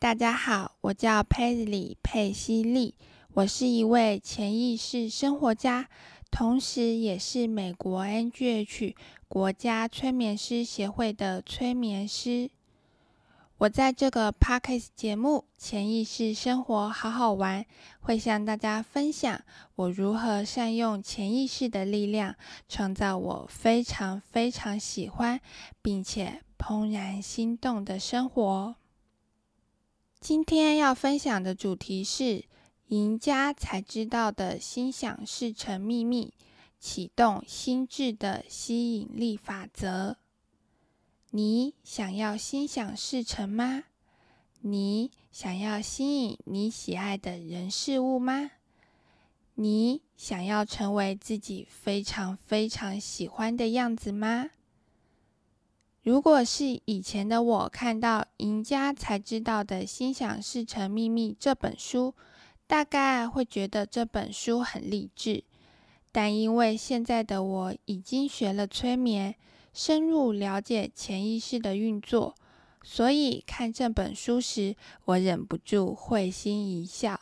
大家好，我叫佩里佩西利，我是一位潜意识生活家，同时也是美国 NGH 国家催眠师协会的催眠师。我在这个 Podcast 节目《潜意识生活好好玩》，会向大家分享我如何善用潜意识的力量，创造我非常非常喜欢并且怦然心动的生活。今天要分享的主题是赢家才知道的心想事成秘密，启动心智的吸引力法则。你想要心想事成吗？你想要吸引你喜爱的人事物吗？你想要成为自己非常非常喜欢的样子吗？如果是以前的我看到《赢家才知道的心想事成秘密》这本书，大概会觉得这本书很励志。但因为现在的我已经学了催眠。深入了解潜意识的运作，所以看这本书时，我忍不住会心一笑，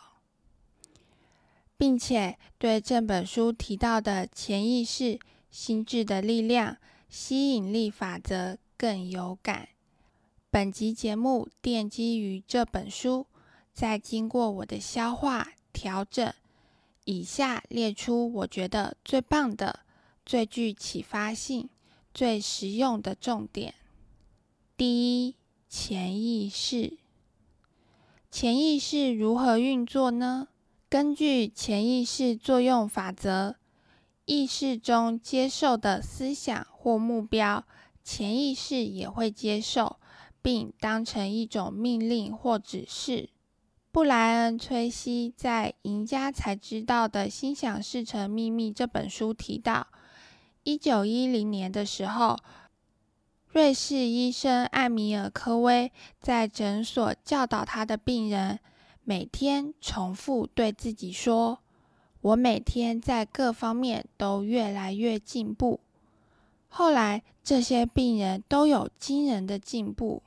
并且对这本书提到的潜意识、心智的力量、吸引力法则更有感。本集节目奠基于这本书，在经过我的消化调整，以下列出我觉得最棒的、最具启发性。最实用的重点：第一，潜意识。潜意识如何运作呢？根据潜意识作用法则，意识中接受的思想或目标，潜意识也会接受，并当成一种命令或指示。布莱恩·崔西在《赢家才知道的心想事成秘密》这本书提到。一九一零年的时候，瑞士医生艾米尔·科威在诊所教导他的病人，每天重复对自己说：“我每天在各方面都越来越进步。”后来，这些病人都有惊人的进步。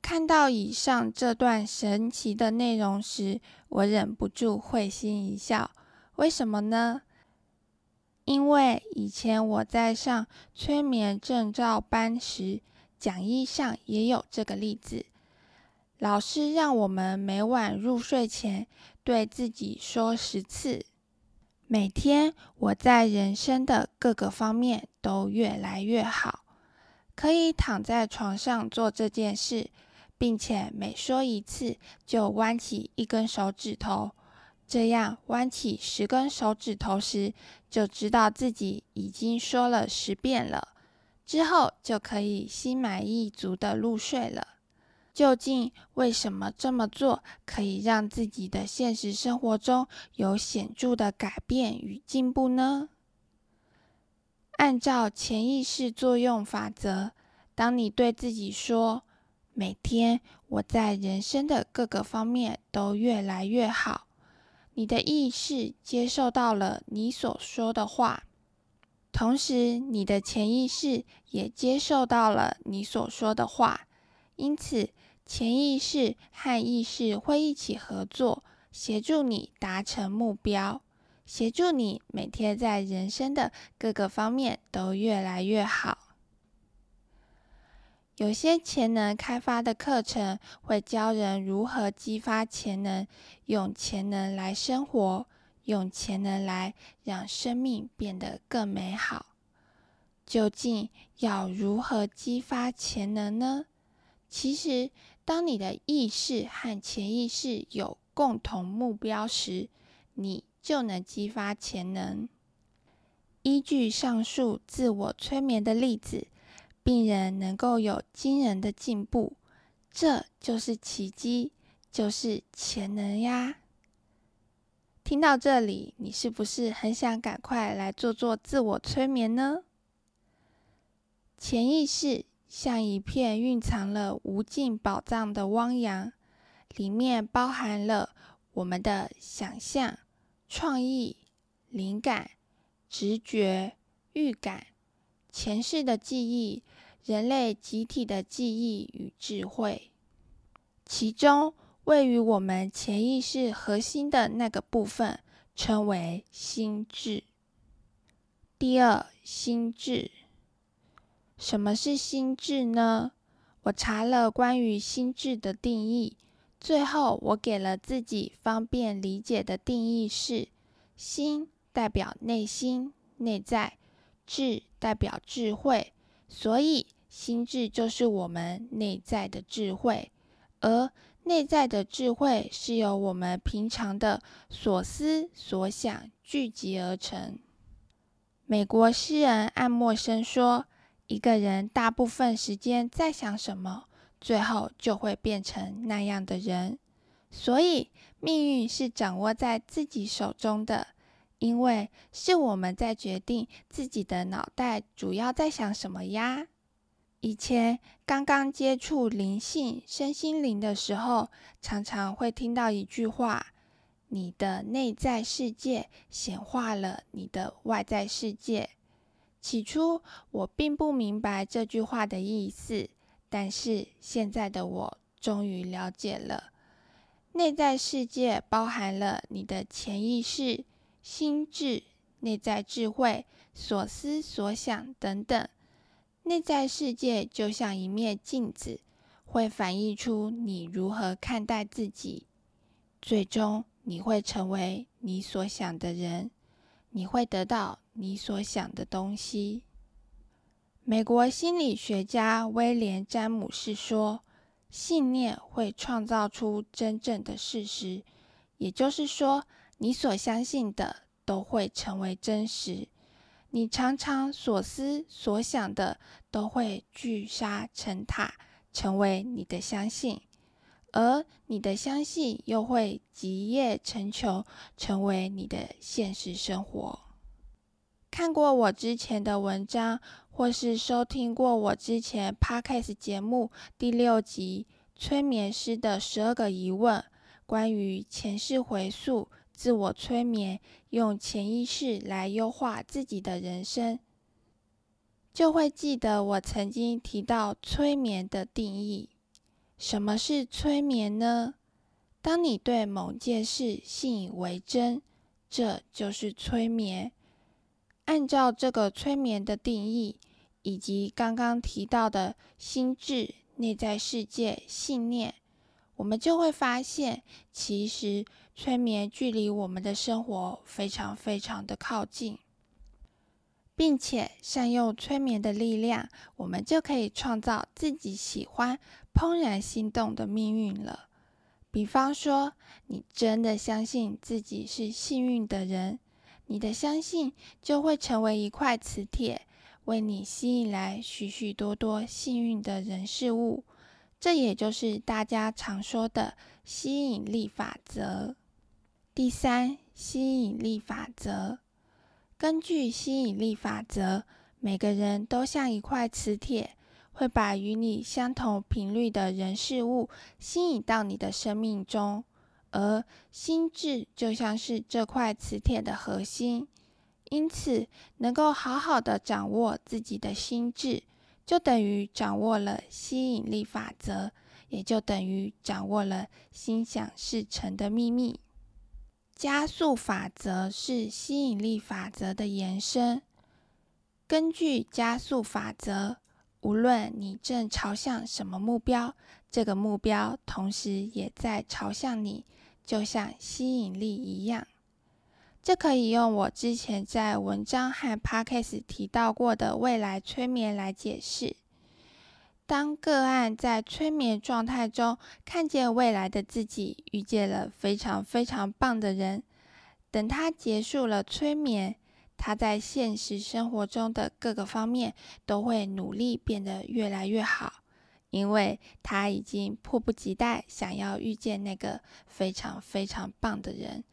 看到以上这段神奇的内容时，我忍不住会心一笑。为什么呢？因为以前我在上催眠证照班时，讲义上也有这个例子。老师让我们每晚入睡前对自己说十次：“每天我在人生的各个方面都越来越好。”可以躺在床上做这件事，并且每说一次就弯起一根手指头。这样弯起十根手指头时，就知道自己已经说了十遍了。之后就可以心满意足的入睡了。究竟为什么这么做可以让自己的现实生活中有显著的改变与进步呢？按照潜意识作用法则，当你对自己说：“每天我在人生的各个方面都越来越好。”你的意识接受到了你所说的话，同时你的潜意识也接受到了你所说的话。因此，潜意识和意识会一起合作，协助你达成目标，协助你每天在人生的各个方面都越来越好。有些潜能开发的课程会教人如何激发潜能，用潜能来生活，用潜能来让生命变得更美好。究竟要如何激发潜能呢？其实，当你的意识和潜意识有共同目标时，你就能激发潜能。依据上述自我催眠的例子。病人能够有惊人的进步，这就是奇迹，就是潜能呀！听到这里，你是不是很想赶快来做做自我催眠呢？潜意识像一片蕴藏了无尽宝藏的汪洋，里面包含了我们的想象、创意、灵感、直觉、预感、前世的记忆。人类集体的记忆与智慧，其中位于我们潜意识核心的那个部分，称为心智。第二，心智。什么是心智呢？我查了关于心智的定义，最后我给了自己方便理解的定义是：心代表内心、内在，智代表智慧，所以心智就是我们内在的智慧。而内在的智慧是由我们平常的所思所想聚集而成。美国诗人爱默生说：“一个人大部分时间在想什么，最后就会变成那样的人。所以，命运是掌握在自己手中的，因为是我们在决定自己的脑袋主要在想什么呀。”以前刚刚接触灵性、身心灵的时候，常常会听到一句话。你的内在世界显化了你的外在世界。起初我并不明白这句话的意思，但是现在的我终于了解了。内在世界包含了你的潜意识、心智、内在智慧、所思所想等等。内在世界就像一面镜子，会反映出你如何看待自己，最终。你会成为你所想的人，你会得到你所想的东西。美国心理学家威廉·詹姆士说：“信念会创造出真正的事实，也就是说，你所相信的都会成为真实。你常常所思所想的都会聚沙成塔，成为你的相信。”而你的相信又会集腋成裘，成为你的现实生活。看过我之前的文章，或是收听过我之前 podcast 节目第六集《催眠师的十二个疑问》，关于前世回溯、自我催眠，用潜意识来优化自己的人生，就会记得我曾经提到催眠的定义。什么是催眠呢？当你对某件事信以为真，这就是催眠。按照这个催眠的定义，以及刚刚提到的心智、内在世界、信念，我们就会发现，其实催眠距离我们的生活非常非常的靠近。并且善用催眠的力量，我们就可以创造自己喜欢、怦然心动的命运了。比方说，你真的相信自己是幸运的人，你的相信就会成为一块磁铁，为你吸引来许许多多幸运的人事物。这也就是大家常说的吸引力法则。第三，吸引力法则。根据吸引力法则，每个人都像一块磁铁，会把与你相同频率的人事物吸引到你的生命中。而心智就像是这块磁铁的核心，因此能够好好的掌握自己的心智，就等于掌握了吸引力法则，也就等于掌握了心想事成的秘密。加速法则是吸引力法则的延伸。根据加速法则，无论你正朝向什么目标，这个目标同时也在朝向你，就像吸引力一样。这可以用我之前在文章和 podcast 提到过的未来催眠来解释。当个案在催眠状态中看见未来的自己遇见了非常非常棒的人，等他结束了催眠，他在现实生活中的各个方面都会努力变得越来越好，因为他已经迫不及待想要遇见那个非常非常棒的人。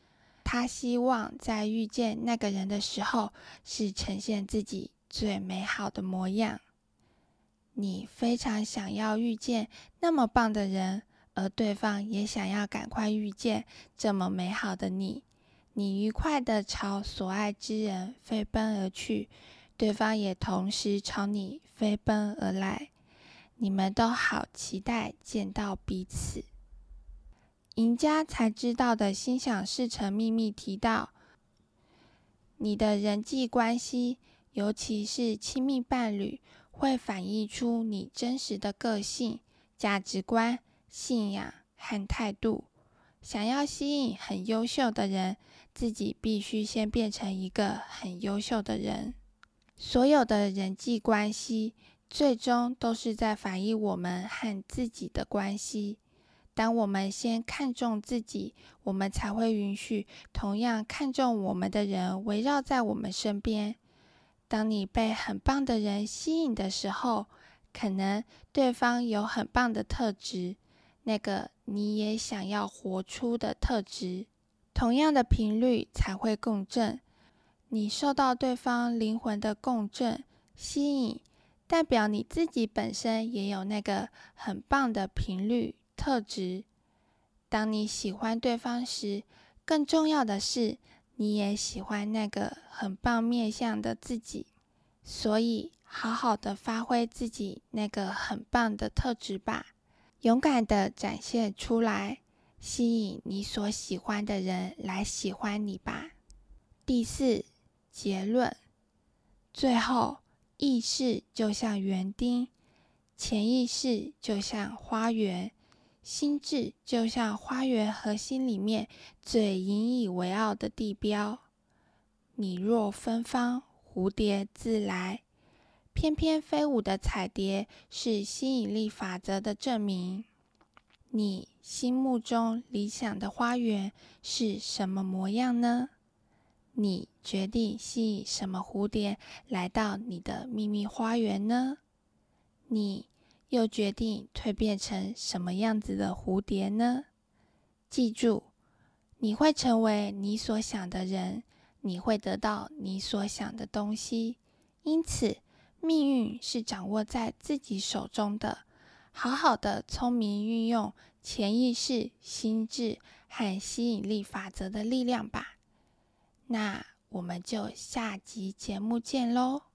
他希望在遇见那个人的时候，是呈现自己最美好的模样。你非常想要遇见那么棒的人，而对方也想要赶快遇见这么美好的你。你愉快地朝所爱之人飞奔而去，对方也同时朝你飞奔而来。你们都好期待见到彼此。赢家才知道的心想事成秘密提到，你的人际关系，尤其是亲密伴侣，会反映出你真实的个性、价值观、信仰和态度。想要吸引很优秀的人，自己必须先变成一个很优秀的人。所有的人际关系，最终都是在反映我们和自己的关系。当我们先看重自己，我们才会允许同样看重我们的人围绕在我们身边。当你被很棒的人吸引的时候，可能对方有很棒的特质，那个你也想要活出的特质，同样的频率才会共振。你受到对方灵魂的共振吸引，代表你自己本身也有那个很棒的频率。特质。当你喜欢对方时，更重要的是，你也喜欢那个很棒面相的自己。所以，好好的发挥自己那个很棒的特质吧，勇敢的展现出来，吸引你所喜欢的人来喜欢你吧。第四结论，最后，意识就像园丁，潜意识就像花园。心智就像花园核心里面最引以为傲的地标。你若芬芳，蝴蝶自来。翩翩飞舞的彩蝶是吸引力法则的证明。你心目中理想的花园是什么模样呢？你决定吸引什么蝴蝶来到你的秘密花园呢？你。又决定蜕变成什么样子的蝴蝶呢？记住，你会成为你所想的人，你会得到你所想的东西。因此，命运是掌握在自己手中的。好好的聪明运用潜意识、心智和吸引力法则的力量吧。那我们就下集节目见喽！